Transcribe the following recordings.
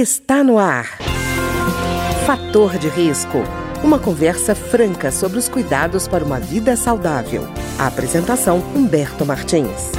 está no ar. Fator de risco. Uma conversa franca sobre os cuidados para uma vida saudável. A apresentação Humberto Martins.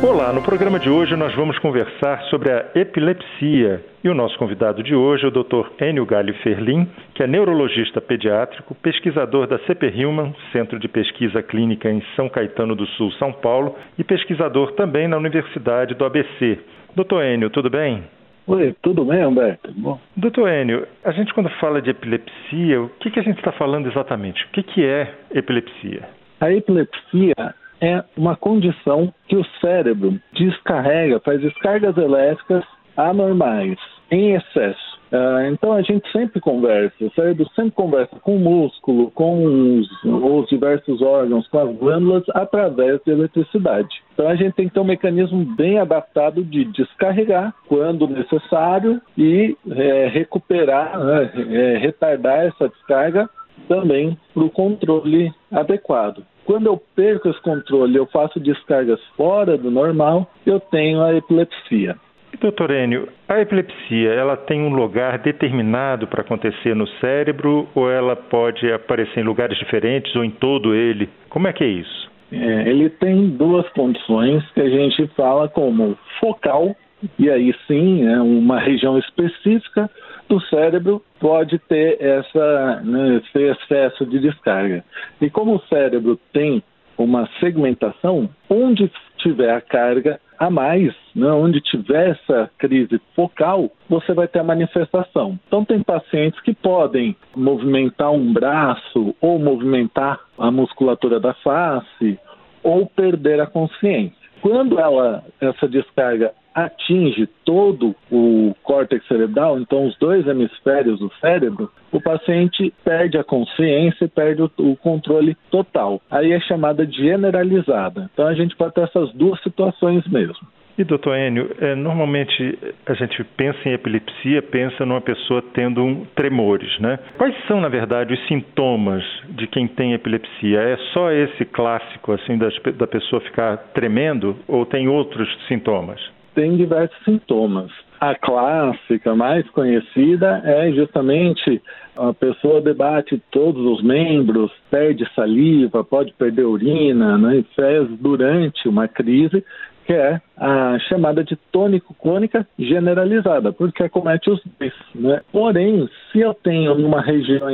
Olá, no programa de hoje nós vamos conversar sobre a epilepsia. E o nosso convidado de hoje é o Dr. Enio Galli Ferlin, que é neurologista pediátrico, pesquisador da CP Hillman, Centro de Pesquisa Clínica em São Caetano do Sul, São Paulo, e pesquisador também na Universidade do ABC. Doutor Enio, tudo bem? Oi, tudo bem, Humberto? Bom. Doutor Enio, a gente quando fala de epilepsia, o que, que a gente está falando exatamente? O que, que é epilepsia? A epilepsia é uma condição que o cérebro descarrega, faz descargas elétricas anormais, em excesso. Uh, então a gente sempre conversa, o cérebro sempre conversa com o músculo, com os, os, diversos órgãos, com as glândulas, através da eletricidade. Então a gente tem que ter um mecanismo bem adaptado de descarregar quando necessário e é, recuperar, né, é, retardar essa descarga também para o controle adequado. Quando eu perco esse controle, eu faço descargas fora do normal, eu tenho a epilepsia. Doutor Enio, a epilepsia, ela tem um lugar determinado para acontecer no cérebro ou ela pode aparecer em lugares diferentes ou em todo ele? Como é que é isso? É, ele tem duas condições que a gente fala como focal, e aí sim, é uma região específica do cérebro pode ter essa, né, esse excesso de descarga. E como o cérebro tem uma segmentação, onde tiver a carga a mais, né, onde tiver essa crise focal, você vai ter a manifestação. Então, tem pacientes que podem movimentar um braço ou movimentar a musculatura da face ou perder a consciência. Quando ela, essa descarga atinge todo o córtex cerebral, então os dois hemisférios do cérebro, o paciente perde a consciência e perde o, controle total. Aí é chamada de generalizada. Então a gente pode ter essas duas situações mesmo. E, doutor Enio, é, normalmente a gente pensa em epilepsia, pensa numa pessoa tendo um tremores, né? Quais são, na verdade, os sintomas de quem tem epilepsia? É só esse clássico, assim, da, da pessoa ficar tremendo ou tem outros sintomas? Tem diversos sintomas. A clássica mais conhecida é justamente a pessoa debate todos os membros, perde saliva, pode perder urina, né, e fez durante uma crise, que é a chamada de tônico-clônica generalizada, porque acomete os dois. Né? Porém, se eu tenho numa região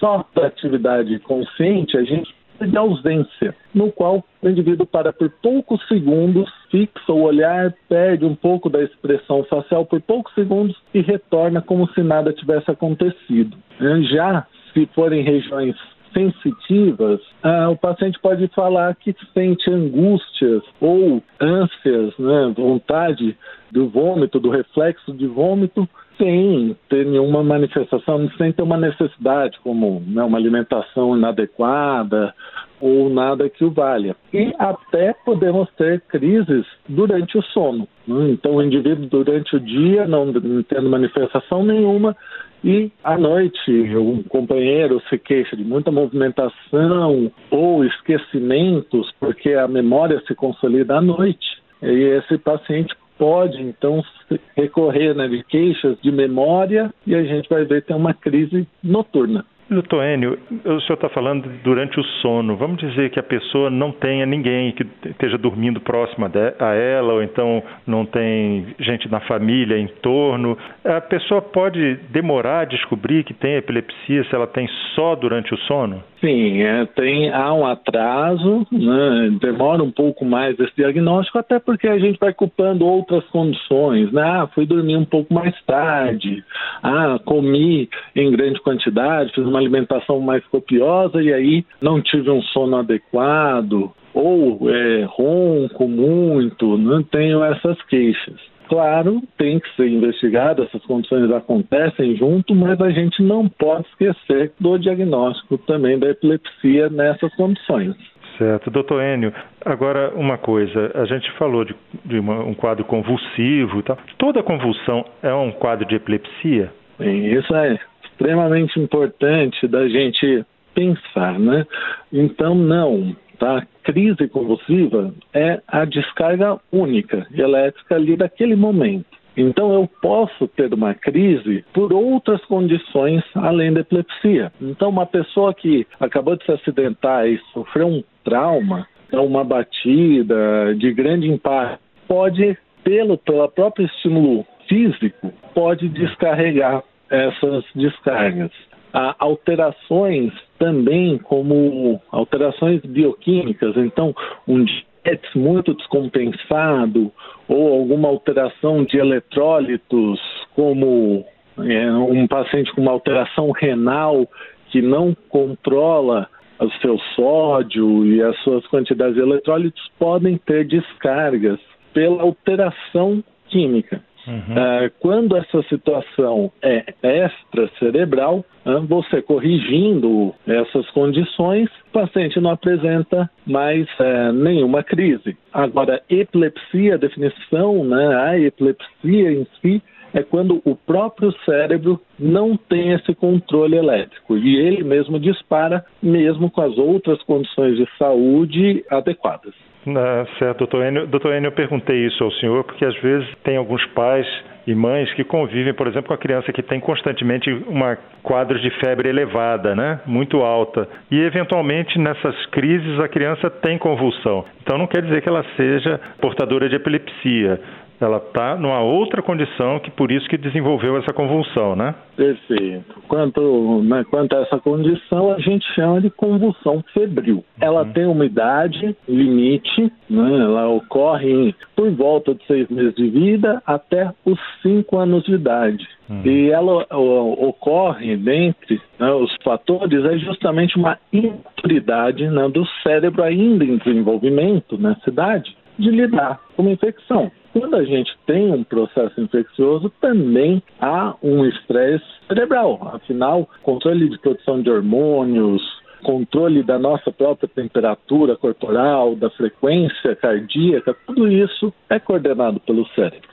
só da atividade consciente, a gente de ausência, no qual o indivíduo para por poucos segundos, fixa o olhar, perde um pouco da expressão facial por poucos segundos e retorna como se nada tivesse acontecido. Já se forem regiões sensitivas, ah, o paciente pode falar que sente angústias ou ânsias, né, vontade do vômito, do reflexo de vômito, sem ter nenhuma manifestação, sem ter uma necessidade, como né, uma alimentação inadequada ou nada que o valha. E até podemos ter crises durante o sono. Né? Então, o indivíduo, durante o dia, não tendo manifestação nenhuma, e à noite um companheiro se queixa de muita movimentação ou esquecimentos, porque a memória se consolida à noite. E esse paciente pode então recorrer né, de queixas de memória e a gente vai ver que tem uma crise noturna. Doutor Enio, o senhor está falando durante o sono. Vamos dizer que a pessoa não tenha ninguém que esteja dormindo próximo a ela, ou então não tem gente na família em torno. A pessoa pode demorar a descobrir que tem epilepsia se ela tem só durante o sono? Sim, é, tem, há um atraso, né, demora um pouco mais esse diagnóstico, até porque a gente vai culpando outras condições. Né? Ah, fui dormir um pouco mais tarde, ah, comi em grande quantidade, fiz uma alimentação mais copiosa e aí não tive um sono adequado, ou é, ronco muito, não tenho essas queixas. Claro, tem que ser investigado, essas condições acontecem junto, mas a gente não pode esquecer do diagnóstico também da epilepsia nessas condições. Certo. Doutor Enio, agora uma coisa, a gente falou de, de uma, um quadro convulsivo e tal. Toda convulsão é um quadro de epilepsia? Sim, isso é extremamente importante da gente pensar, né? Então, não, tá? Crise convulsiva é a descarga única elétrica ali daquele momento. Então eu posso ter uma crise por outras condições além da epilepsia. Então uma pessoa que acabou de se acidentar e sofreu um trauma, uma batida de grande impacto, pode, pelo, pelo próprio estímulo físico, pode descarregar essas descargas. Há alterações também como alterações bioquímicas, então um diabetes muito descompensado ou alguma alteração de eletrólitos, como é, um paciente com uma alteração renal que não controla o seu sódio e as suas quantidades de eletrólitos podem ter descargas pela alteração química. Uhum. Uh, quando essa situação é extracerebral, uh, você corrigindo essas condições, o paciente não apresenta mais uh, nenhuma crise. Agora, epilepsia, a definição, né, a epilepsia em si, é quando o próprio cérebro não tem esse controle elétrico e ele mesmo dispara, mesmo com as outras condições de saúde adequadas. Certo, doutor Enio. Doutor Enio, eu perguntei isso ao senhor porque às vezes tem alguns pais e mães que convivem, por exemplo, com a criança que tem constantemente uma quadro de febre elevada, né, muito alta, e eventualmente nessas crises a criança tem convulsão. Então não quer dizer que ela seja portadora de epilepsia, ela está numa outra condição que por isso que desenvolveu essa convulsão, né? Perfeito. Quanto, né, quanto a essa condição, a gente chama de convulsão febril. Ela uhum. tem uma idade limite, né, ela ocorre por volta de seis meses de vida até os cinco anos de idade. Uhum. E ela o, ocorre dentre né, os fatores é justamente uma imaturidade né, do cérebro ainda em desenvolvimento nessa idade de lidar com uma infecção. Quando a gente tem um processo infeccioso, também há um estresse cerebral. Afinal, controle de produção de hormônios, controle da nossa própria temperatura corporal, da frequência cardíaca, tudo isso é coordenado pelo cérebro.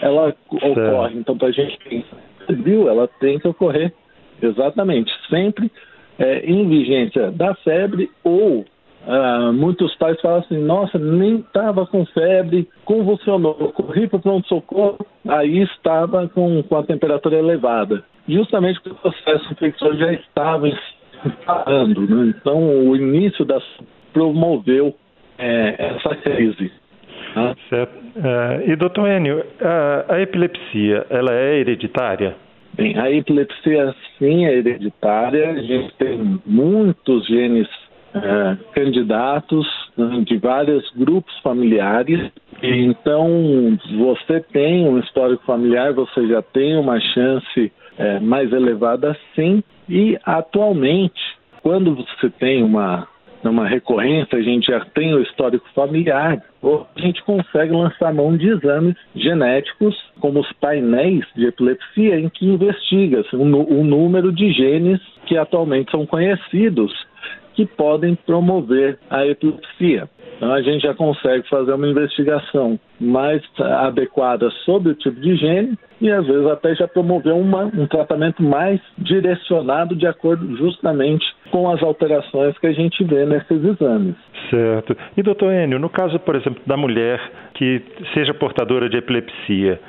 Ela ocorre, então, para a gente pensar viu, ela tem que ocorrer exatamente sempre é, em vigência da febre ou Uh, muitos pais falam assim: nossa, nem estava com febre, convulsionou, corri para o pronto-socorro, aí estava com, com a temperatura elevada. Justamente porque o processo infeccioso já estava instalando. Né? Então, o início da promoveu é, essa crise. Tá? Certo. Uh, e, doutor Enio, a, a epilepsia, ela é hereditária? Bem, a epilepsia sim é hereditária. A gente tem muitos genes é, candidatos né, de vários grupos familiares. Então, você tem um histórico familiar, você já tem uma chance é, mais elevada, sim. E atualmente, quando você tem uma uma recorrência, a gente já tem o histórico familiar, a gente consegue lançar mão de exames genéticos, como os painéis de epilepsia, em que investiga-se o, o número de genes que atualmente são conhecidos que podem promover a epilepsia. Então, a gente já consegue fazer uma investigação mais adequada sobre o tipo de gene e, às vezes, até já promover uma, um tratamento mais direcionado de acordo justamente com as alterações que a gente vê nesses exames. Certo. E, doutor Enio, no caso, por exemplo, da mulher que seja portadora de epilepsia,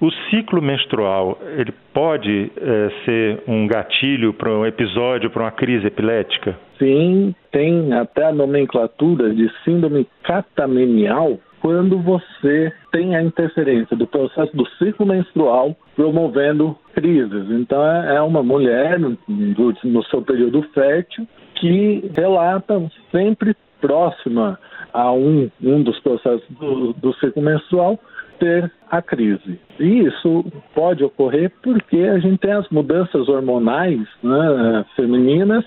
o ciclo menstrual, ele pode é, ser um gatilho para um episódio, para uma crise epilética? Sim, tem até a nomenclatura de síndrome catamenial quando você tem a interferência do processo do ciclo menstrual promovendo crises. Então, é, é uma mulher no, seu período fértil que relata sempre próxima a um, um dos processos do, do ciclo menstrual ter a crise. E isso pode ocorrer porque a gente tem as mudanças hormonais né, femininas,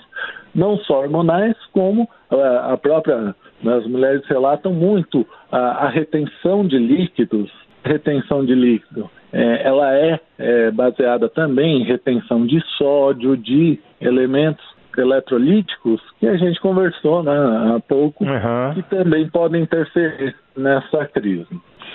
não só hormonais, como a própria. Né, as mulheres relatam muito a, a retenção de líquidos. Retenção de líquido. É, ela é, é baseada também em retenção de sódio, de elementos eletrolíticos que a gente conversou né, há pouco, uhum. que também podem interferir nessa crise.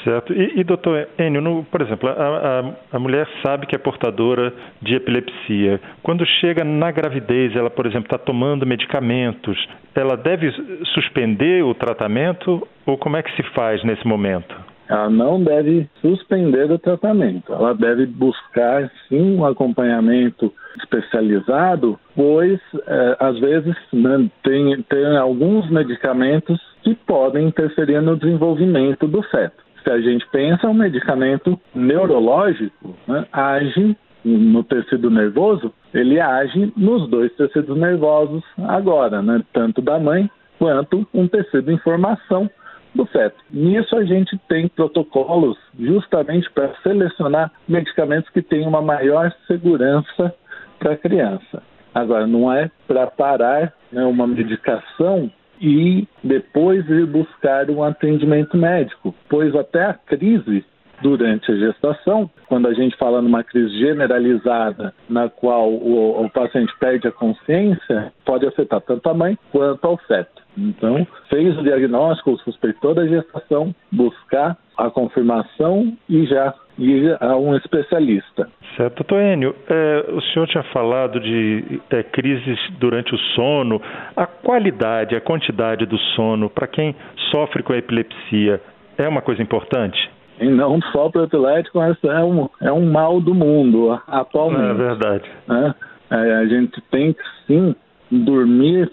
Certo. E, e doutor Enio, no, por exemplo, a, a, a, mulher sabe que é portadora de epilepsia. Quando chega na gravidez, ela, por exemplo, está tomando medicamentos, ela deve suspender o tratamento ou como é que se faz nesse momento? ela não deve suspender o tratamento, ela deve buscar sim um acompanhamento especializado, pois é, às vezes né, tem, tem alguns medicamentos que podem interferir no desenvolvimento do feto. Se a gente pensa, um medicamento neurológico né, age no tecido nervoso, ele age nos dois tecidos nervosos agora, né, tanto da mãe quanto um tecido em formação do feto. Nisso a gente tem protocolos justamente para selecionar medicamentos que tenham uma maior segurança para a criança. Agora, não é para parar né, uma medicação e depois ir buscar um atendimento médico, pois até a crise durante a gestação, quando a gente fala numa crise generalizada, na qual o, o paciente perde a consciência, pode afetar tanto a mãe quanto ao feto. Então, fez o diagnóstico, suspeitou da gestação, buscar a confirmação e já ir a um especialista. Certo. Doutor Enio, é, o senhor tinha falado de é, crises durante o sono. A qualidade, a quantidade do sono para quem sofre com a epilepsia é uma coisa importante? E não só para o epilético, mas é um, é um mal do mundo atualmente. É verdade. Né? É, a gente tem que sim dormir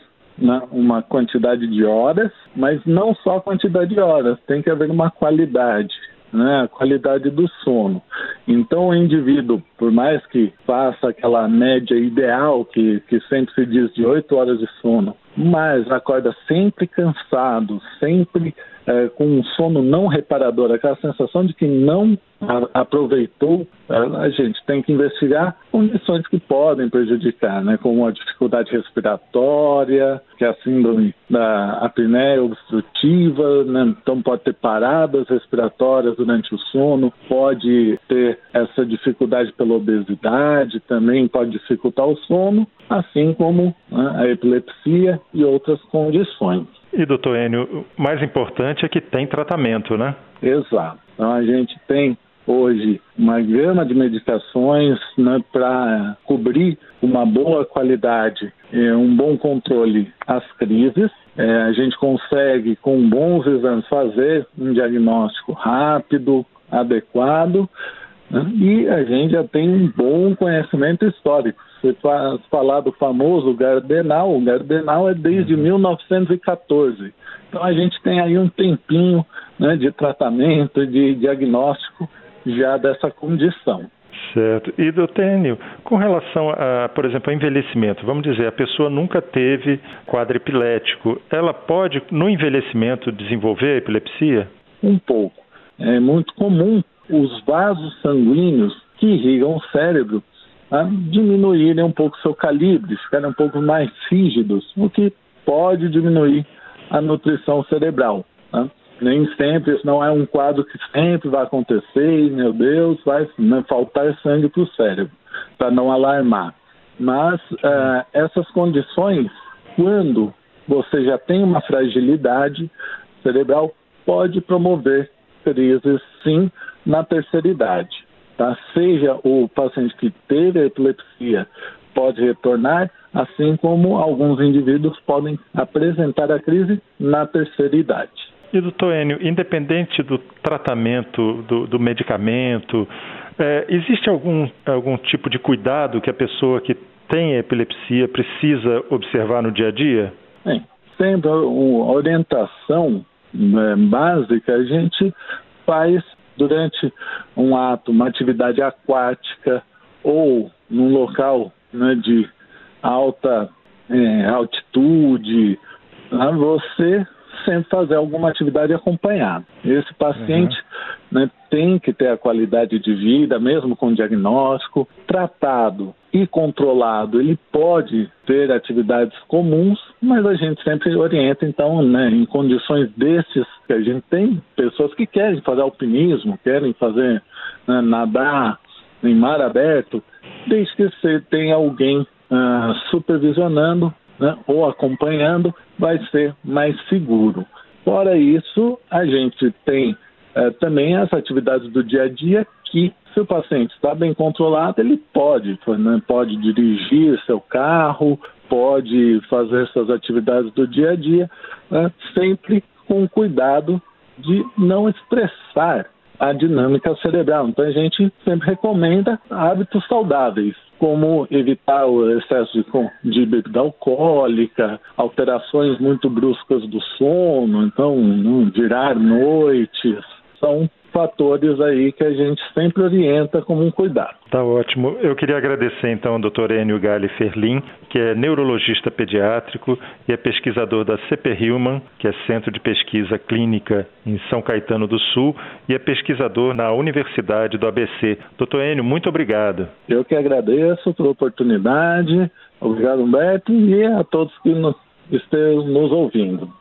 uma quantidade de horas, mas não só quantidade de horas, tem que haver uma qualidade. Né, a qualidade do sono. Então, o indivíduo, por mais que faça aquela média ideal que, que sempre se diz de oito horas de sono, mas acorda sempre cansado, sempre é, com um sono não reparador, aquela sensação de que não a, aproveitou, a, gente tem que investigar condições que podem prejudicar, né, como a dificuldade respiratória, que é a síndrome da apneia obstrutiva, né, então pode ter paradas respiratórias durante o sono, pode ter essa dificuldade pela obesidade, também pode dificultar o sono, assim como né, a epilepsia e outras condições. E, doutor Enio, o mais importante é que tem tratamento, né? Exato. Então, a gente tem hoje uma gama de medicações né, para cobrir uma boa qualidade, um bom controle às crises. É, a gente consegue, com bons exames, fazer um diagnóstico rápido, adequado, né, e a gente já tem um bom conhecimento histórico. Você falar do famoso Gardenal, o Gardenal é desde 1914. Uhum. Então a gente tem aí um tempinho né, de tratamento, de diagnóstico já dessa condição. Certo. E, Dotênio, com relação a, por exemplo, ao envelhecimento, vamos dizer, a pessoa nunca teve quadro epilético, ela pode, no envelhecimento, desenvolver a epilepsia? Um pouco. É muito comum os vasos sanguíneos que irrigam o cérebro a diminuírem um pouco seu calibre, ficarem um pouco mais rígidos, o que pode diminuir a nutrição cerebral. Né? Nem sempre, isso não é um quadro que sempre vai acontecer, e, meu Deus, vai né, faltar sangue para o cérebro, para não alarmar. Mas uh, essas condições, quando você já tem uma fragilidade cerebral, pode promover crises, sim, na terceira idade tá? Seja o paciente que teve a epilepsia pode retornar, assim como alguns indivíduos podem apresentar a crise na terceira idade. E doutor Enio, independente do tratamento, do, do medicamento, é, existe algum, algum tipo de cuidado que a pessoa que tem epilepsia precisa observar no dia a dia? Bem, sempre a orientação né, básica a gente faz durante um ato, uma atividade aquática ou num local né, de alta é, altitude, né, você sempre fazer alguma atividade acompanhada. Esse paciente uhum. Né, tem que ter a qualidade de vida, mesmo com diagnóstico, tratado e controlado. Ele pode ter atividades comuns, mas a gente sempre orienta, então, né, em condições desses que a gente tem, pessoas que querem fazer alpinismo, querem fazer né, nadar em mar aberto, desde que você tenha alguém uh, supervisionando né, ou acompanhando, vai ser mais seguro. Fora isso, a gente tem é, também as atividades do dia a dia que, se o paciente está bem controlado, ele pode, né, pode dirigir seu carro, pode fazer essas atividades do dia a dia, né, sempre com cuidado de não estressar a dinâmica cerebral. Então a gente sempre recomenda hábitos saudáveis, como evitar o excesso de, de bebida alcoólica, alterações muito bruscas do sono, então não virar noites, são fatores aí que a gente sempre orienta como um cuidado. Tá ótimo. Eu queria agradecer então ao Dr. Enio Gali Ferlin, que é neurologista pediátrico e é pesquisador da CP Hillman, que é Centro de Pesquisa Clínica em São Caetano do Sul, e é pesquisador na Universidade do ABC. Doutor Enio, muito obrigado. Eu que agradeço pela oportunidade. Obrigado, Humberto, e a todos que nos, estejam nos ouvindo.